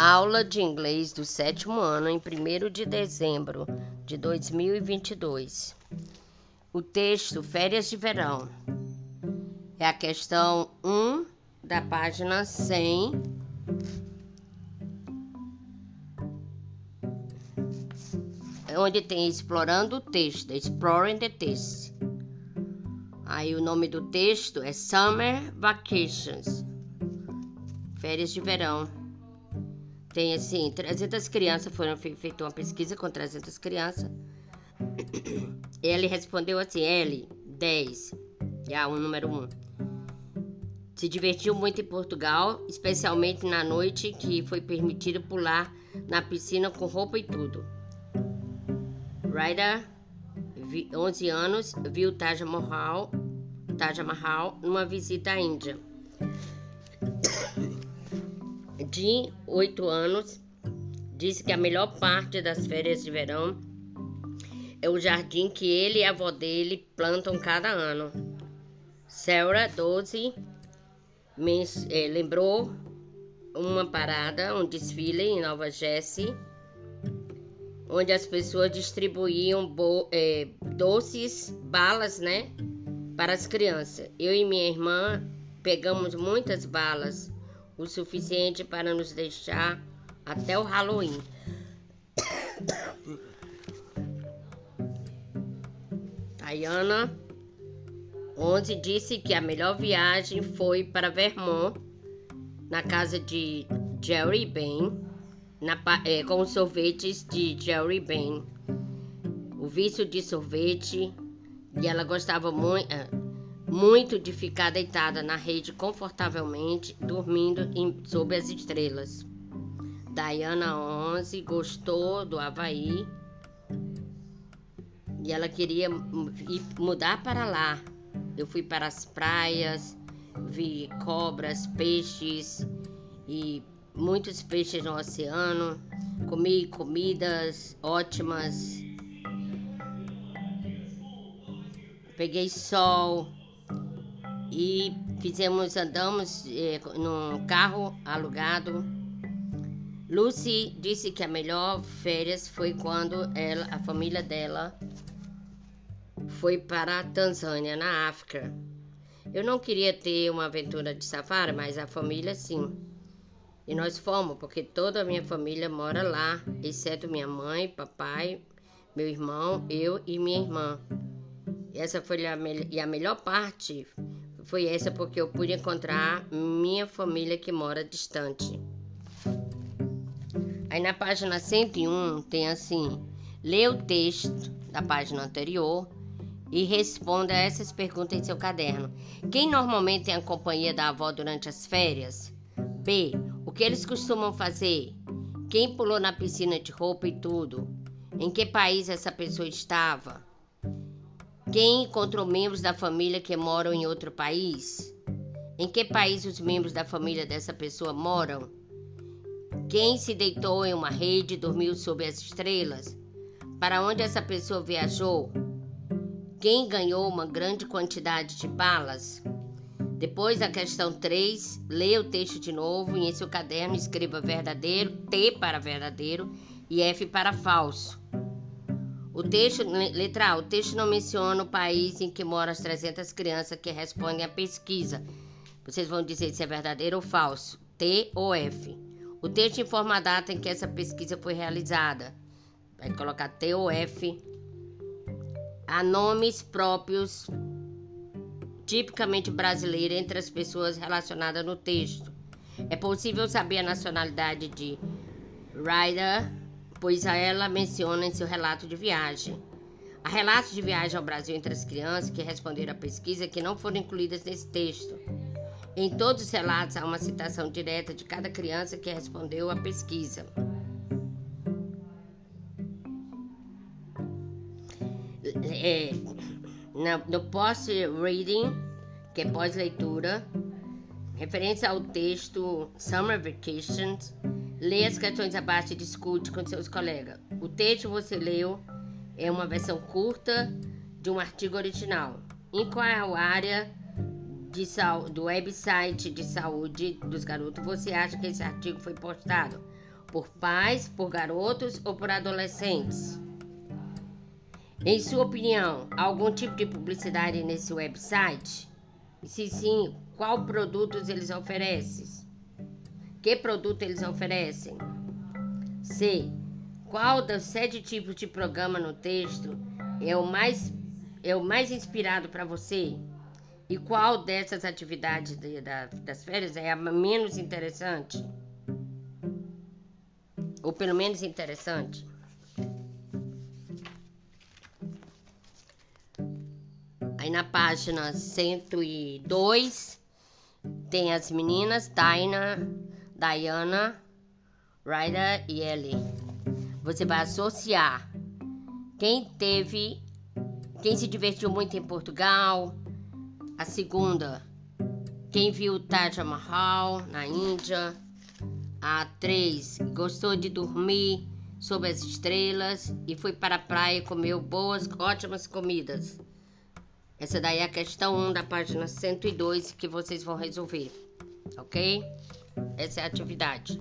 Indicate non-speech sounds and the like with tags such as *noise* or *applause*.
Aula de inglês do sétimo ano em 1 de dezembro de 2022. O texto Férias de Verão é a questão 1 da página 100. Onde tem explorando o texto, exploring the text. Aí o nome do texto é Summer Vacations. Férias de verão. Tem assim, 300 crianças foram feita uma pesquisa com 300 crianças. *coughs* Ele respondeu assim, L, 10. É o número 1. Se divertiu muito em Portugal, especialmente na noite que foi permitido pular na piscina com roupa e tudo. Ryder, 11 anos, viu Taj Mahal, Taj Mahal numa visita à Índia de 8 anos, disse que a melhor parte das férias de verão é o jardim que ele e a avó dele plantam cada ano. Sarah, 12, eh, lembrou uma parada, um desfile em Nova Jersey, onde as pessoas distribuíam eh, doces, balas, né, para as crianças. Eu e minha irmã pegamos muitas balas o suficiente para nos deixar até o Halloween. Tayana 11 disse que a melhor viagem foi para Vermont, na casa de Jerry Ben, na, é, com sorvetes de Jerry Ben. O vício de sorvete, e ela gostava muito. Muito de ficar deitada na rede confortavelmente, dormindo em, sob as estrelas. Diana 11 gostou do Havaí e ela queria ir, mudar para lá. Eu fui para as praias, vi cobras, peixes e muitos peixes no oceano, comi comidas ótimas, peguei sol e fizemos, andamos eh, num carro alugado. Lucy disse que a melhor férias foi quando ela, a família dela foi para a Tanzânia, na África. Eu não queria ter uma aventura de safari, mas a família sim. E nós fomos, porque toda a minha família mora lá, exceto minha mãe, papai, meu irmão, eu e minha irmã. Essa foi a, e a melhor parte foi essa porque eu pude encontrar minha família que mora distante. Aí na página 101 tem assim: lê o texto da página anterior e responda essas perguntas em seu caderno. Quem normalmente tem a companhia da avó durante as férias? B. O que eles costumam fazer? Quem pulou na piscina de roupa e tudo? Em que país essa pessoa estava? Quem encontrou membros da família que moram em outro país? Em que país os membros da família dessa pessoa moram? Quem se deitou em uma rede e dormiu sob as estrelas? Para onde essa pessoa viajou? Quem ganhou uma grande quantidade de balas? Depois da questão 3, leia o texto de novo e em seu caderno escreva verdadeiro, T para verdadeiro e F para falso. O texto, letra A, o texto não menciona o país em que moram as 300 crianças que respondem à pesquisa. Vocês vão dizer se é verdadeiro ou falso. T ou F. O texto informa a data em que essa pesquisa foi realizada. Vai colocar T ou F. Há nomes próprios tipicamente brasileiros entre as pessoas relacionadas no texto. É possível saber a nacionalidade de Ryder pois a ela menciona em seu relato de viagem. Há relatos de viagem ao Brasil entre as crianças que responderam à pesquisa que não foram incluídas nesse texto. Em todos os relatos há uma citação direta de cada criança que respondeu à pesquisa. É, no post-reading, que é pós-leitura, referência ao texto Summer Vacations, Leia as questões abaixo e discute com seus colegas. O texto você leu é uma versão curta de um artigo original. Em qual área de do website de saúde dos garotos você acha que esse artigo foi postado? Por pais, por garotos ou por adolescentes? Em sua opinião, há algum tipo de publicidade nesse website? Se sim, qual produtos eles oferecem? Que produto eles oferecem? C. Qual dos sete tipos de programa no texto é o mais, é o mais inspirado para você? E qual dessas atividades de, da, das férias é a menos interessante? Ou pelo menos interessante? Aí na página 102 tem as meninas Daina, Diana, Ryder e Ellie. Você vai associar quem teve, quem se divertiu muito em Portugal. A segunda, quem viu o Taj Mahal na Índia. A três, gostou de dormir sob as estrelas e foi para a praia e comeu boas, ótimas comidas. Essa daí é a questão 1 da página 102 que vocês vão resolver, ok? Essa é a atividade.